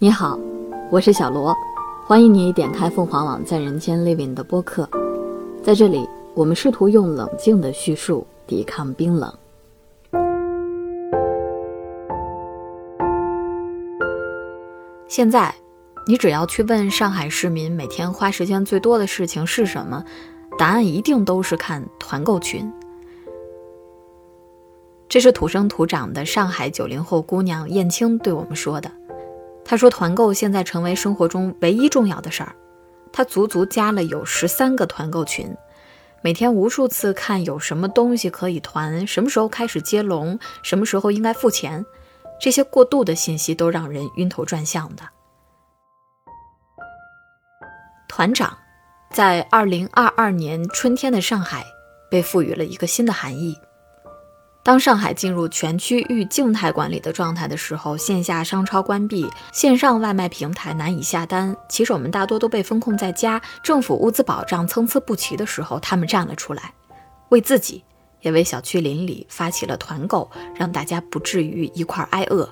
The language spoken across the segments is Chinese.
你好，我是小罗，欢迎你点开凤凰网在人间 Living 的播客。在这里，我们试图用冷静的叙述抵抗冰冷。现在，你只要去问上海市民每天花时间最多的事情是什么，答案一定都是看团购群。这是土生土长的上海九零后姑娘燕青对我们说的。他说：“团购现在成为生活中唯一重要的事儿。”他足足加了有十三个团购群，每天无数次看有什么东西可以团，什么时候开始接龙，什么时候应该付钱，这些过度的信息都让人晕头转向的。团长，在二零二二年春天的上海，被赋予了一个新的含义。当上海进入全区域静态管理的状态的时候，线下商超关闭，线上外卖平台难以下单，骑手们大多都被封控在家，政府物资保障参差不齐的时候，他们站了出来，为自己，也为小区邻里发起了团购，让大家不至于一块挨饿。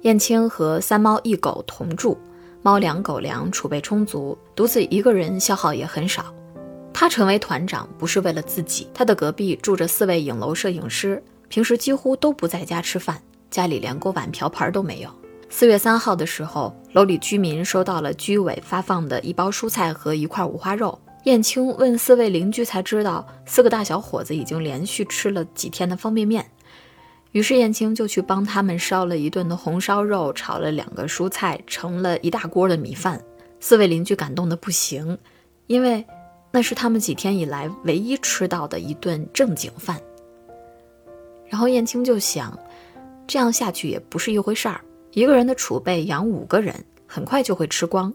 燕青和三猫一狗同住，猫粮狗粮储备充足，独自一个人消耗也很少。他成为团长不是为了自己，他的隔壁住着四位影楼摄影师，平时几乎都不在家吃饭，家里连锅碗瓢盆都没有。四月三号的时候，楼里居民收到了居委发放的一包蔬菜和一块五花肉。燕青问四位邻居，才知道四个大小伙子已经连续吃了几天的方便面。于是燕青就去帮他们烧了一顿的红烧肉，炒了两个蔬菜，盛了一大锅的米饭。四位邻居感动的不行，因为。那是他们几天以来唯一吃到的一顿正经饭。然后燕青就想，这样下去也不是一回事儿。一个人的储备养五个人，很快就会吃光。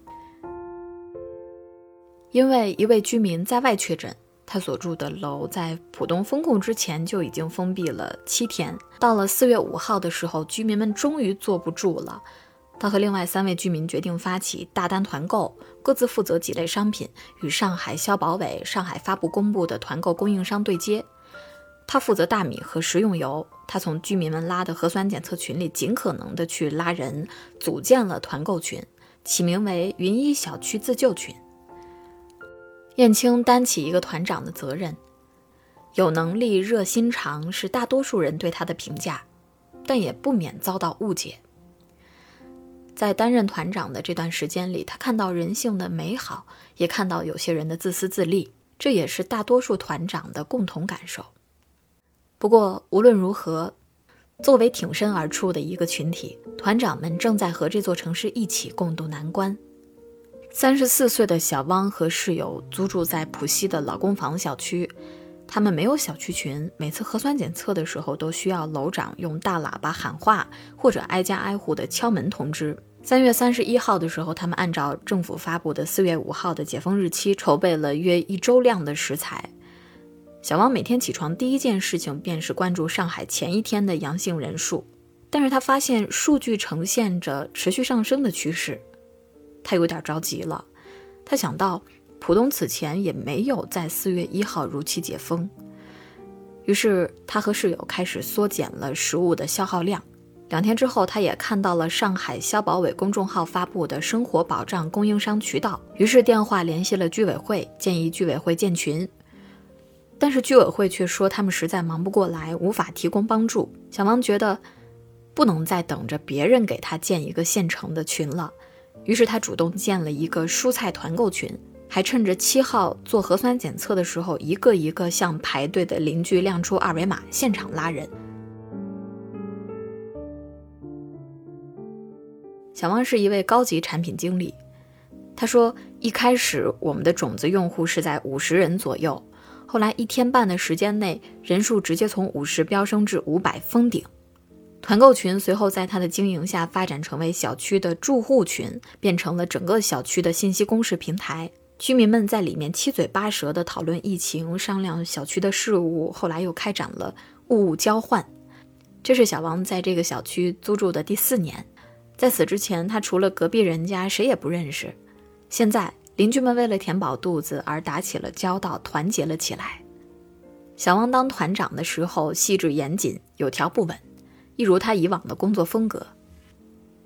因为一位居民在外确诊，他所住的楼在浦东封控之前就已经封闭了七天。到了四月五号的时候，居民们终于坐不住了。他和另外三位居民决定发起大单团购，各自负责几类商品，与上海消保委、上海发布公布的团购供应商对接。他负责大米和食用油。他从居民们拉的核酸检测群里尽可能的去拉人，组建了团购群，起名为“云一小区自救群”。燕青担起一个团长的责任，有能力、热心肠是大多数人对他的评价，但也不免遭到误解。在担任团长的这段时间里，他看到人性的美好，也看到有些人的自私自利，这也是大多数团长的共同感受。不过无论如何，作为挺身而出的一个群体，团长们正在和这座城市一起共度难关。三十四岁的小汪和室友租住在浦西的老公房小区，他们没有小区群，每次核酸检测的时候都需要楼长用大喇叭喊话，或者挨家挨户的敲门通知。三月三十一号的时候，他们按照政府发布的四月五号的解封日期，筹备了约一周量的食材。小王每天起床第一件事情便是关注上海前一天的阳性人数，但是他发现数据呈现着持续上升的趋势，他有点着急了。他想到浦东此前也没有在四月一号如期解封，于是他和室友开始缩减了食物的消耗量。两天之后，他也看到了上海消保委公众号发布的生活保障供应商渠道，于是电话联系了居委会，建议居委会建群。但是居委会却说他们实在忙不过来，无法提供帮助。小王觉得不能再等着别人给他建一个现成的群了，于是他主动建了一个蔬菜团购群，还趁着七号做核酸检测的时候，一个一个向排队的邻居亮出二维码，现场拉人。小汪是一位高级产品经理，他说：“一开始我们的种子用户是在五十人左右，后来一天半的时间内，人数直接从五十飙升至五百封顶。团购群随后在他的经营下发展成为小区的住户群，变成了整个小区的信息公示平台。居民们在里面七嘴八舌地讨论疫情，商量小区的事务，后来又开展了物物交换。这是小王在这个小区租住的第四年。”在此之前，他除了隔壁人家谁也不认识。现在，邻居们为了填饱肚子而打起了交道，团结了起来。小汪当团长的时候，细致严谨，有条不紊，一如他以往的工作风格。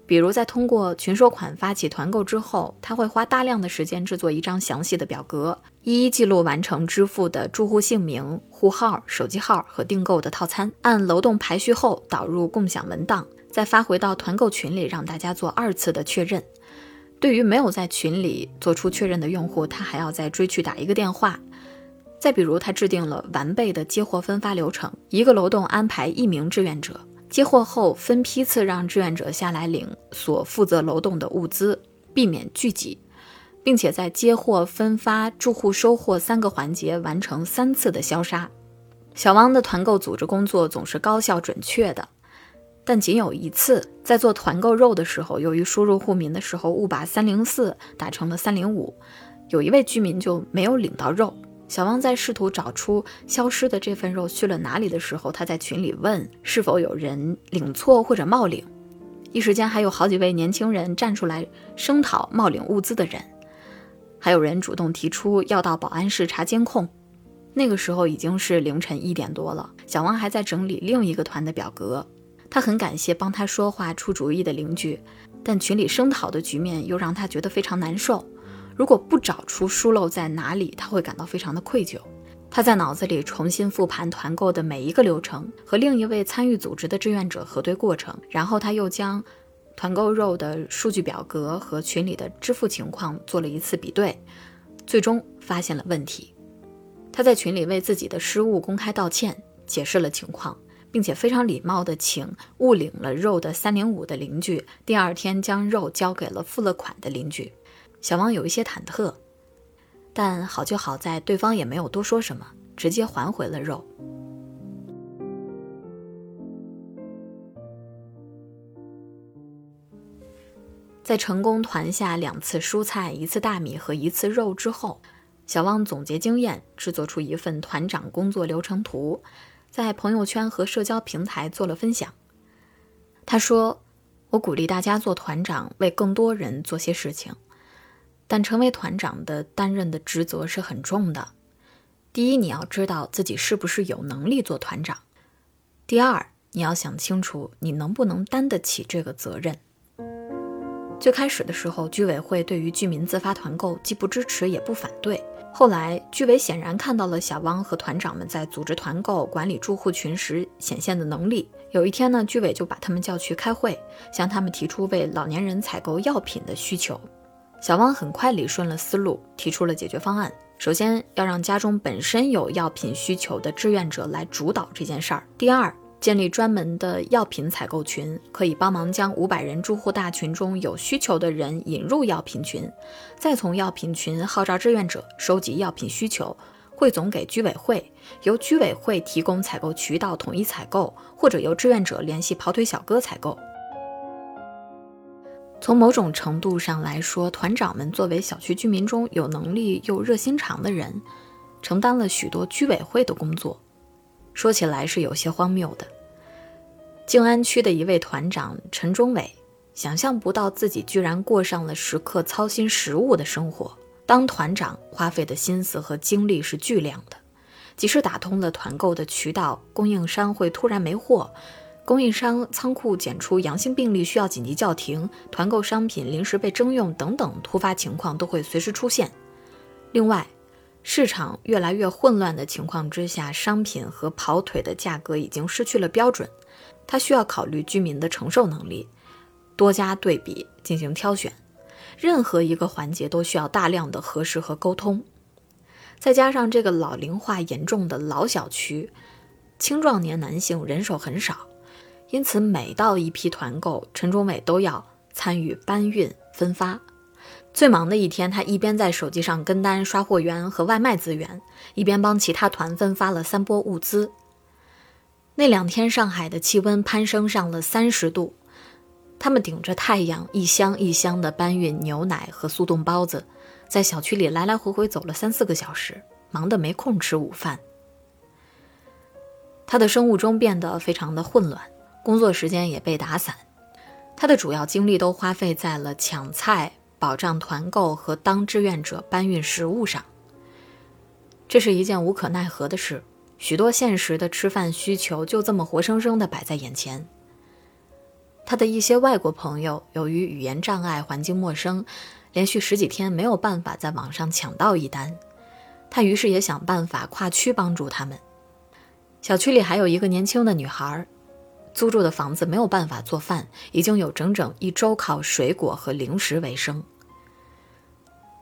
比如在通过群收款发起团购之后，他会花大量的时间制作一张详细的表格，一一记录完成支付的住户姓名、户号、手机号和订购的套餐，按楼栋排序后导入共享文档，再发回到团购群里，让大家做二次的确认。对于没有在群里做出确认的用户，他还要再追去打一个电话。再比如，他制定了完备的接货分发流程，一个楼栋安排一名志愿者。接货后分批次让志愿者下来领所负责楼栋的物资，避免聚集，并且在接货、分发、住户收货三个环节完成三次的消杀。小汪的团购组织工作总是高效准确的，但仅有一次，在做团购肉的时候，由于输入户名的时候误把三零四打成了三零五，有一位居民就没有领到肉。小汪在试图找出消失的这份肉去了哪里的时候，他在群里问是否有人领错或者冒领。一时间，还有好几位年轻人站出来声讨冒领物资的人，还有人主动提出要到保安室查监控。那个时候已经是凌晨一点多了，小汪还在整理另一个团的表格。他很感谢帮他说话、出主意的邻居，但群里声讨的局面又让他觉得非常难受。如果不找出疏漏在哪里，他会感到非常的愧疚。他在脑子里重新复盘团购的每一个流程，和另一位参与组织的志愿者核对过程，然后他又将团购肉的数据表格和群里的支付情况做了一次比对，最终发现了问题。他在群里为自己的失误公开道歉，解释了情况，并且非常礼貌地请误领了肉的三零五的邻居第二天将肉交给了付了款的邻居。小王有一些忐忑，但好就好在对方也没有多说什么，直接还回了肉。在成功团下两次蔬菜、一次大米和一次肉之后，小汪总结经验，制作出一份团长工作流程图，在朋友圈和社交平台做了分享。他说：“我鼓励大家做团长，为更多人做些事情。”但成为团长的担任的职责是很重的。第一，你要知道自己是不是有能力做团长；第二，你要想清楚你能不能担得起这个责任。最开始的时候，居委会对于居民自发团购既不支持也不反对。后来，居委显然看到了小汪和团长们在组织团购、管理住户群时显现的能力。有一天呢，居委就把他们叫去开会，向他们提出为老年人采购药品的需求。小汪很快理顺了思路，提出了解决方案。首先要让家中本身有药品需求的志愿者来主导这件事儿。第二，建立专门的药品采购群，可以帮忙将五百人住户大群中有需求的人引入药品群，再从药品群号召志愿者收集药品需求，汇总给居委会，由居委会提供采购渠道统一采购，或者由志愿者联系跑腿小哥采购。从某种程度上来说，团长们作为小区居民中有能力又热心肠的人，承担了许多居委会的工作。说起来是有些荒谬的。静安区的一位团长陈忠伟，想象不到自己居然过上了时刻操心食物的生活。当团长花费的心思和精力是巨量的，即使打通了团购的渠道，供应商会突然没货。供应商仓库检出阳性病例，需要紧急叫停；团购商品临时被征用等等突发情况都会随时出现。另外，市场越来越混乱的情况之下，商品和跑腿的价格已经失去了标准。他需要考虑居民的承受能力，多加对比进行挑选。任何一个环节都需要大量的核实和沟通。再加上这个老龄化严重的老小区，青壮年男性人手很少。因此，每到一批团购，陈忠伟都要参与搬运、分发。最忙的一天，他一边在手机上跟单刷货源和外卖资源，一边帮其他团分发了三波物资。那两天，上海的气温攀升上了三十度，他们顶着太阳，一箱一箱的搬运牛奶和速冻包子，在小区里来来回回走了三四个小时，忙得没空吃午饭。他的生物钟变得非常的混乱。工作时间也被打散，他的主要精力都花费在了抢菜、保障团购和当志愿者搬运食物上。这是一件无可奈何的事，许多现实的吃饭需求就这么活生生地摆在眼前。他的一些外国朋友由于语言障碍、环境陌生，连续十几天没有办法在网上抢到一单。他于是也想办法跨区帮助他们。小区里还有一个年轻的女孩，租住的房子没有办法做饭，已经有整整一周靠水果和零食为生。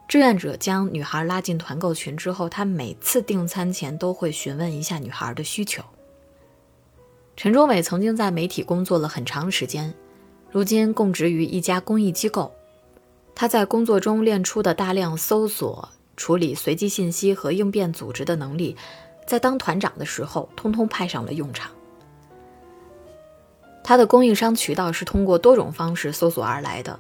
志愿者将女孩拉进团购群之后，他每次订餐前都会询问一下女孩的需求。陈忠伟曾经在媒体工作了很长时间，如今供职于一家公益机构。他在工作中练出的大量搜索、处理随机信息和应变组织的能力，在当团长的时候通通派上了用场。他的供应商渠道是通过多种方式搜索而来的。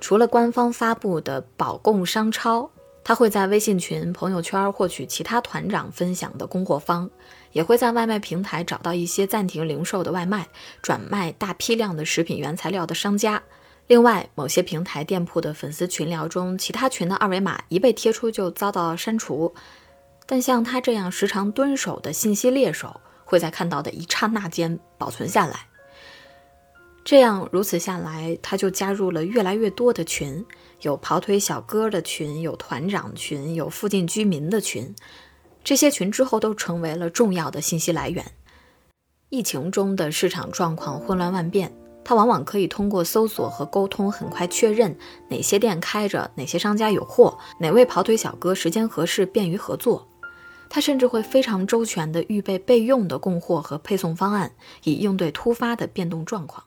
除了官方发布的保供商超，他会在微信群、朋友圈获取其他团长分享的供货方，也会在外卖平台找到一些暂停零售的外卖、转卖大批量的食品原材料的商家。另外，某些平台店铺的粉丝群聊中，其他群的二维码一被贴出就遭到删除。但像他这样时常蹲守的信息猎手，会在看到的一刹那间保存下来。这样如此下来，他就加入了越来越多的群，有跑腿小哥的群，有团长群，有附近居民的群。这些群之后都成为了重要的信息来源。疫情中的市场状况混乱万变，他往往可以通过搜索和沟通，很快确认哪些店开着，哪些商家有货，哪位跑腿小哥时间合适，便于合作。他甚至会非常周全地预备备用的供货和配送方案，以应对突发的变动状况。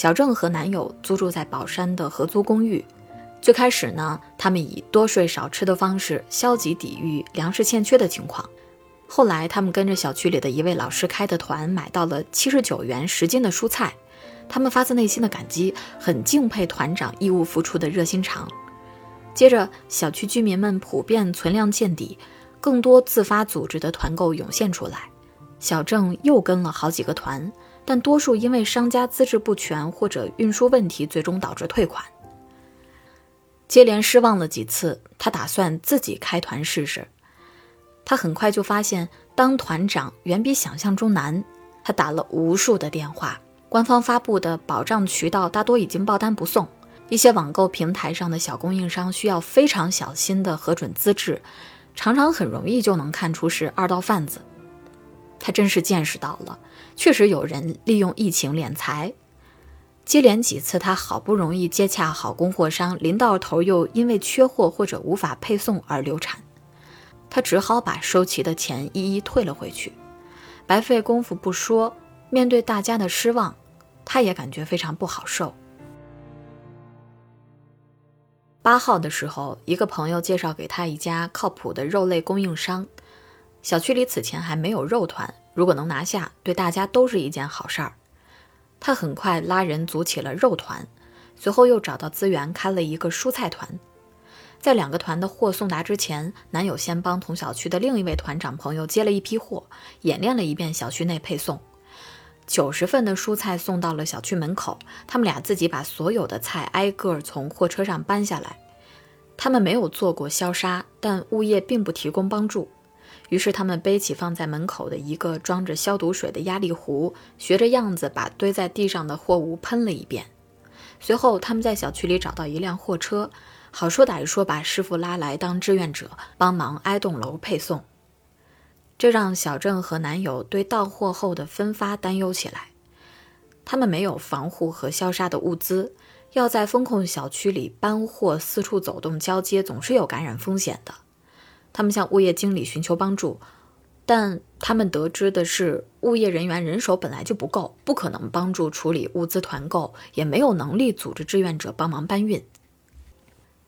小郑和男友租住在宝山的合租公寓。最开始呢，他们以多睡少吃的方式消极抵御粮食欠缺的情况。后来，他们跟着小区里的一位老师开的团，买到了七十九元十斤的蔬菜。他们发自内心的感激，很敬佩团长义务付出的热心肠。接着，小区居民们普遍存量见底，更多自发组织的团购涌现出来。小郑又跟了好几个团。但多数因为商家资质不全或者运输问题，最终导致退款。接连失望了几次，他打算自己开团试试。他很快就发现，当团长远比想象中难。他打了无数的电话，官方发布的保障渠道大多已经爆单不送。一些网购平台上的小供应商需要非常小心的核准资质，常常很容易就能看出是二道贩子。他真是见识到了，确实有人利用疫情敛财。接连几次，他好不容易接洽好供货商，临到头又因为缺货或者无法配送而流产，他只好把收齐的钱一一退了回去。白费功夫不说，面对大家的失望，他也感觉非常不好受。八号的时候，一个朋友介绍给他一家靠谱的肉类供应商。小区里此前还没有肉团，如果能拿下，对大家都是一件好事儿。他很快拉人组起了肉团，随后又找到资源开了一个蔬菜团。在两个团的货送达之前，男友先帮同小区的另一位团长朋友接了一批货，演练了一遍小区内配送。九十份的蔬菜送到了小区门口，他们俩自己把所有的菜挨个从货车上搬下来。他们没有做过消杀，但物业并不提供帮助。于是他们背起放在门口的一个装着消毒水的压力壶，学着样子把堆在地上的货物喷了一遍。随后，他们在小区里找到一辆货车，好说歹说把师傅拉来当志愿者，帮忙挨栋楼配送。这让小郑和男友对到货后的分发担忧起来。他们没有防护和消杀的物资，要在封控小区里搬货、四处走动、交接，总是有感染风险的。他们向物业经理寻求帮助，但他们得知的是，物业人员人手本来就不够，不可能帮助处理物资团购，也没有能力组织志愿者帮忙搬运。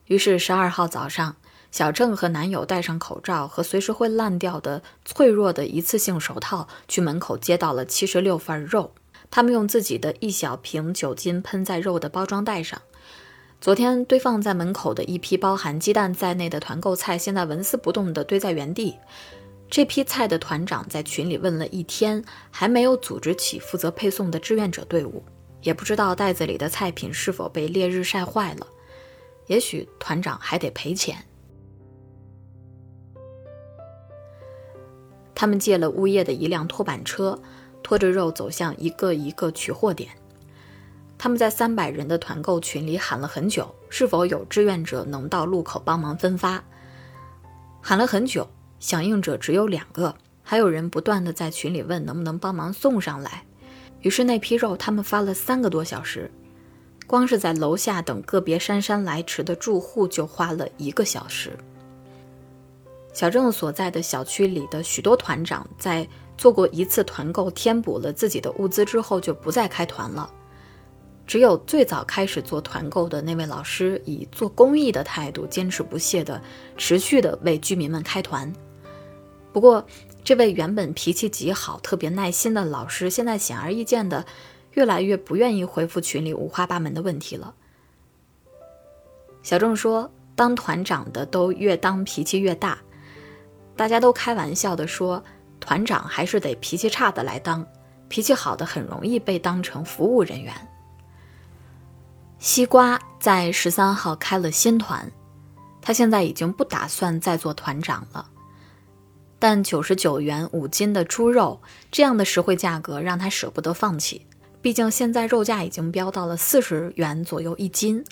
于是，十二号早上，小郑和男友戴上口罩和随时会烂掉的脆弱的一次性手套，去门口接到了七十六份肉。他们用自己的一小瓶酒精喷在肉的包装袋上。昨天堆放在门口的一批包含鸡蛋在内的团购菜，现在纹丝不动地堆在原地。这批菜的团长在群里问了一天，还没有组织起负责配送的志愿者队伍，也不知道袋子里的菜品是否被烈日晒坏了。也许团长还得赔钱。他们借了物业的一辆拖板车，拖着肉走向一个一个取货点。他们在三百人的团购群里喊了很久，是否有志愿者能到路口帮忙分发？喊了很久，响应者只有两个，还有人不断的在群里问能不能帮忙送上来。于是那批肉他们发了三个多小时，光是在楼下等个别姗姗来迟的住户就花了一个小时。小郑所在的小区里的许多团长在做过一次团购，填补了自己的物资之后，就不再开团了。只有最早开始做团购的那位老师，以做公益的态度，坚持不懈地、持续地为居民们开团。不过，这位原本脾气极好、特别耐心的老师，现在显而易见的，越来越不愿意回复群里五花八门的问题了。小郑说：“当团长的都越当脾气越大，大家都开玩笑的说，团长还是得脾气差的来当，脾气好的很容易被当成服务人员。”西瓜在十三号开了新团，他现在已经不打算再做团长了。但九十九元五斤的猪肉这样的实惠价格让他舍不得放弃，毕竟现在肉价已经飙到了四十元左右一斤。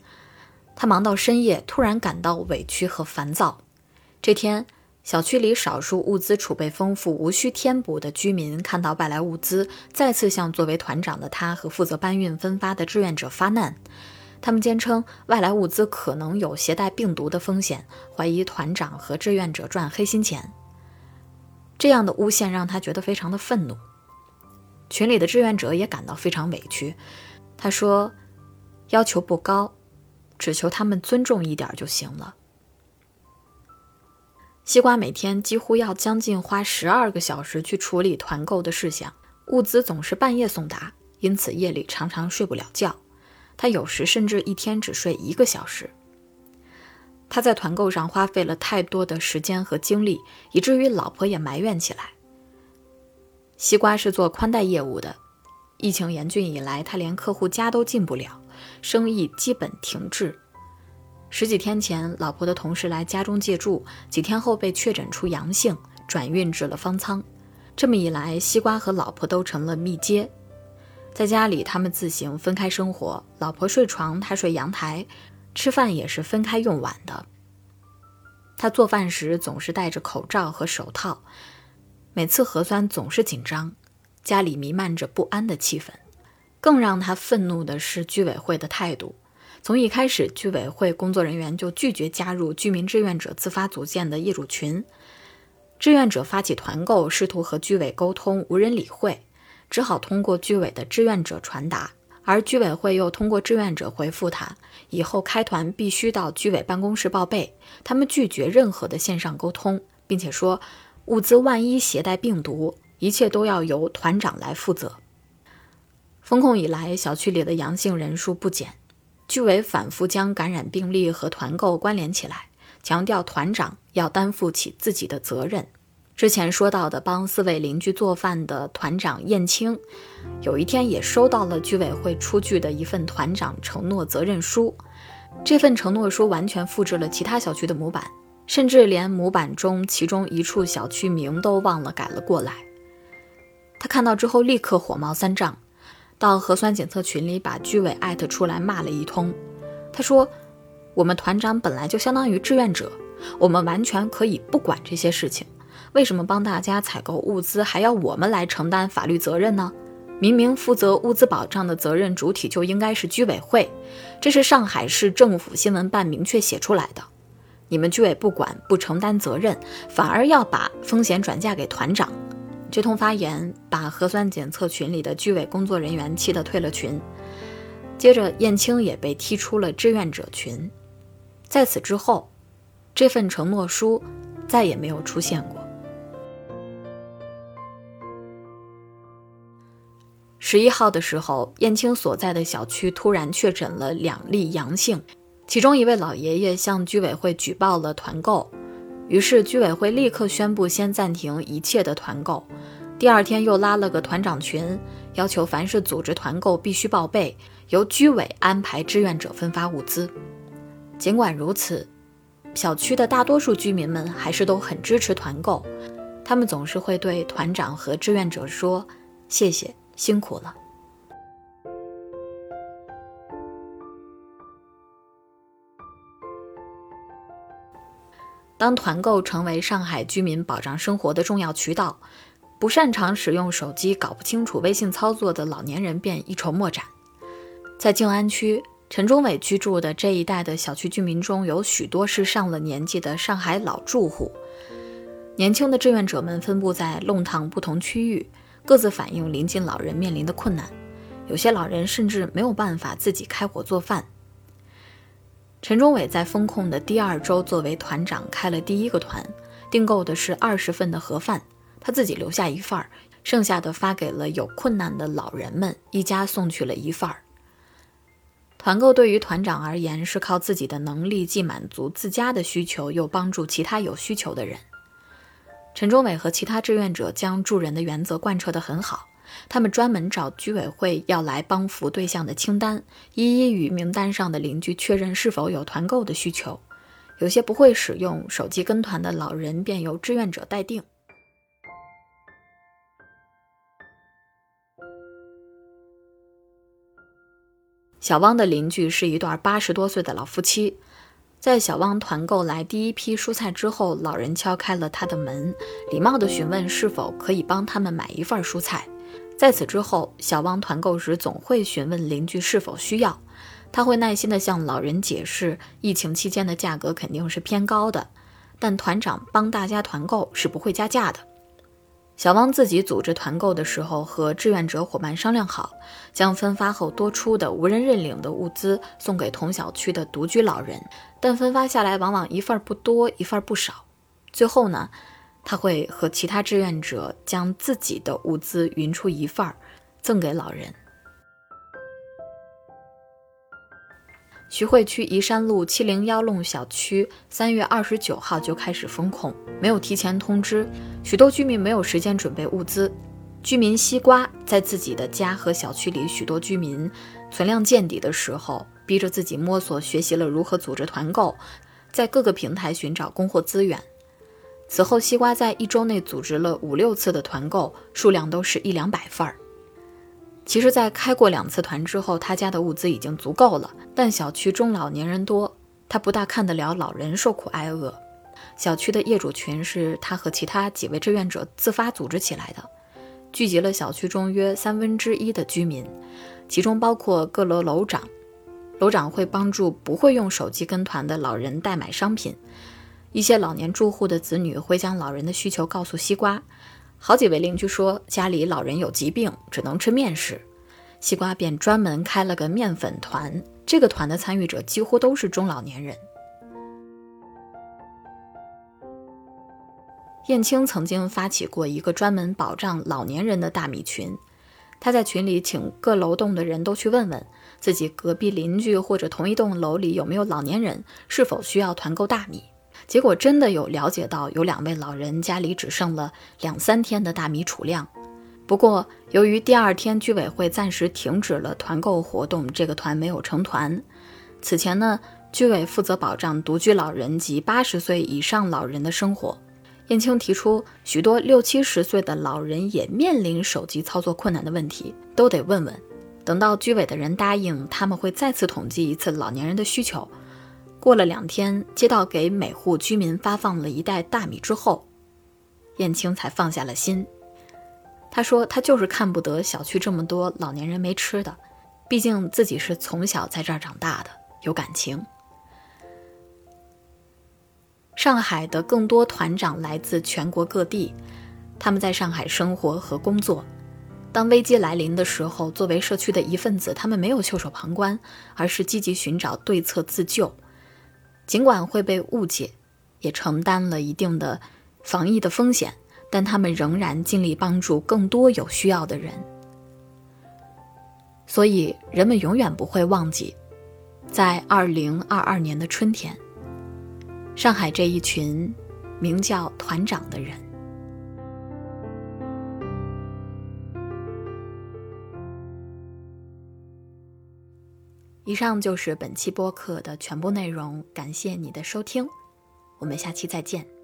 他忙到深夜，突然感到委屈和烦躁。这天，小区里少数物资储备丰富、无需填补的居民看到外来物资，再次向作为团长的他和负责搬运分发的志愿者发难。他们坚称外来物资可能有携带病毒的风险，怀疑团长和志愿者赚黑心钱。这样的诬陷让他觉得非常的愤怒。群里的志愿者也感到非常委屈。他说：“要求不高，只求他们尊重一点就行了。”西瓜每天几乎要将近花十二个小时去处理团购的事项，物资总是半夜送达，因此夜里常常睡不了觉。他有时甚至一天只睡一个小时。他在团购上花费了太多的时间和精力，以至于老婆也埋怨起来。西瓜是做宽带业务的，疫情严峻以来，他连客户家都进不了，生意基本停滞。十几天前，老婆的同事来家中借住，几天后被确诊出阳性，转运至了方舱。这么一来，西瓜和老婆都成了密接。在家里，他们自行分开生活，老婆睡床，他睡阳台，吃饭也是分开用碗的。他做饭时总是戴着口罩和手套，每次核酸总是紧张，家里弥漫着不安的气氛。更让他愤怒的是居委会的态度。从一开始，居委会工作人员就拒绝加入居民志愿者自发组建的业主群，志愿者发起团购，试图和居委沟通，无人理会。只好通过居委的志愿者传达，而居委会又通过志愿者回复他，以后开团必须到居委办公室报备。他们拒绝任何的线上沟通，并且说，物资万一携带病毒，一切都要由团长来负责。封控以来，小区里的阳性人数不减，居委反复将感染病例和团购关联起来，强调团长要担负起自己的责任。之前说到的帮四位邻居做饭的团长燕青，有一天也收到了居委会出具的一份团长承诺责任书。这份承诺书完全复制了其他小区的模板，甚至连模板中其中一处小区名都忘了改了过来。他看到之后立刻火冒三丈，到核酸检测群里把居委艾特出来骂了一通。他说：“我们团长本来就相当于志愿者，我们完全可以不管这些事情。”为什么帮大家采购物资还要我们来承担法律责任呢？明明负责物资保障的责任主体就应该是居委会，这是上海市政府新闻办明确写出来的。你们居委不管不承担责任，反而要把风险转嫁给团长。这通发言把核酸检测群里的居委工作人员气得退了群。接着，燕青也被踢出了志愿者群。在此之后，这份承诺书再也没有出现过。十一号的时候，燕青所在的小区突然确诊了两例阳性，其中一位老爷爷向居委会举报了团购，于是居委会立刻宣布先暂停一切的团购。第二天又拉了个团长群，要求凡是组织团购必须报备，由居委安排志愿者分发物资。尽管如此，小区的大多数居民们还是都很支持团购，他们总是会对团长和志愿者说。谢谢，辛苦了。当团购成为上海居民保障生活的重要渠道，不擅长使用手机、搞不清楚微信操作的老年人便一筹莫展。在静安区，陈忠伟居住的这一带的小区居民中有许多是上了年纪的上海老住户。年轻的志愿者们分布在弄堂不同区域，各自反映临近老人面临的困难。有些老人甚至没有办法自己开火做饭。陈忠伟在封控的第二周，作为团长开了第一个团，订购的是二十份的盒饭，他自己留下一份儿，剩下的发给了有困难的老人们，一家送去了一份儿。团购对于团长而言，是靠自己的能力，既满足自家的需求，又帮助其他有需求的人。陈忠伟和其他志愿者将助人的原则贯彻得很好。他们专门找居委会要来帮扶对象的清单，一一与名单上的邻居确认是否有团购的需求。有些不会使用手机跟团的老人，便由志愿者代订。小汪的邻居是一对八十多岁的老夫妻，在小汪团购来第一批蔬菜之后，老人敲开了他的门，礼貌地询问是否可以帮他们买一份蔬菜。在此之后，小汪团购时总会询问邻居是否需要。他会耐心地向老人解释，疫情期间的价格肯定是偏高的，但团长帮大家团购是不会加价的。小汪自己组织团购的时候，和志愿者伙伴商量好，将分发后多出的无人认领的物资送给同小区的独居老人，但分发下来往往一份不多，一份不少。最后呢？他会和其他志愿者将自己的物资匀出一份儿，赠给老人。徐汇区宜山路七零幺弄小区三月二十九号就开始封控，没有提前通知，许多居民没有时间准备物资。居民西瓜在自己的家和小区里，许多居民存量见底的时候，逼着自己摸索学习了如何组织团购，在各个平台寻找供货资源。此后，西瓜在一周内组织了五六次的团购，数量都是一两百份儿。其实，在开过两次团之后，他家的物资已经足够了。但小区中老年人多，他不大看得了老人受苦挨饿。小区的业主群是他和其他几位志愿者自发组织起来的，聚集了小区中约三分之一的居民，其中包括各楼楼长。楼长会帮助不会用手机跟团的老人代买商品。一些老年住户的子女会将老人的需求告诉西瓜，好几位邻居说家里老人有疾病，只能吃面食，西瓜便专门开了个面粉团。这个团的参与者几乎都是中老年人。燕青曾经发起过一个专门保障老年人的大米群，他在群里请各楼栋的人都去问问自己隔壁邻居或者同一栋楼里有没有老年人，是否需要团购大米。结果真的有了解到，有两位老人家里只剩了两三天的大米储量。不过，由于第二天居委会暂时停止了团购活动，这个团没有成团。此前呢，居委负责保障独居老人及八十岁以上老人的生活。燕青提出，许多六七十岁的老人也面临手机操作困难的问题，都得问问。等到居委的人答应，他们会再次统计一次老年人的需求。过了两天，接到给每户居民发放了一袋大米之后，燕青才放下了心。他说：“他就是看不得小区这么多老年人没吃的，毕竟自己是从小在这儿长大的，有感情。”上海的更多团长来自全国各地，他们在上海生活和工作。当危机来临的时候，作为社区的一份子，他们没有袖手旁观，而是积极寻找对策自救。尽管会被误解，也承担了一定的防疫的风险，但他们仍然尽力帮助更多有需要的人。所以，人们永远不会忘记，在二零二二年的春天，上海这一群名叫团长的人。以上就是本期播客的全部内容，感谢你的收听，我们下期再见。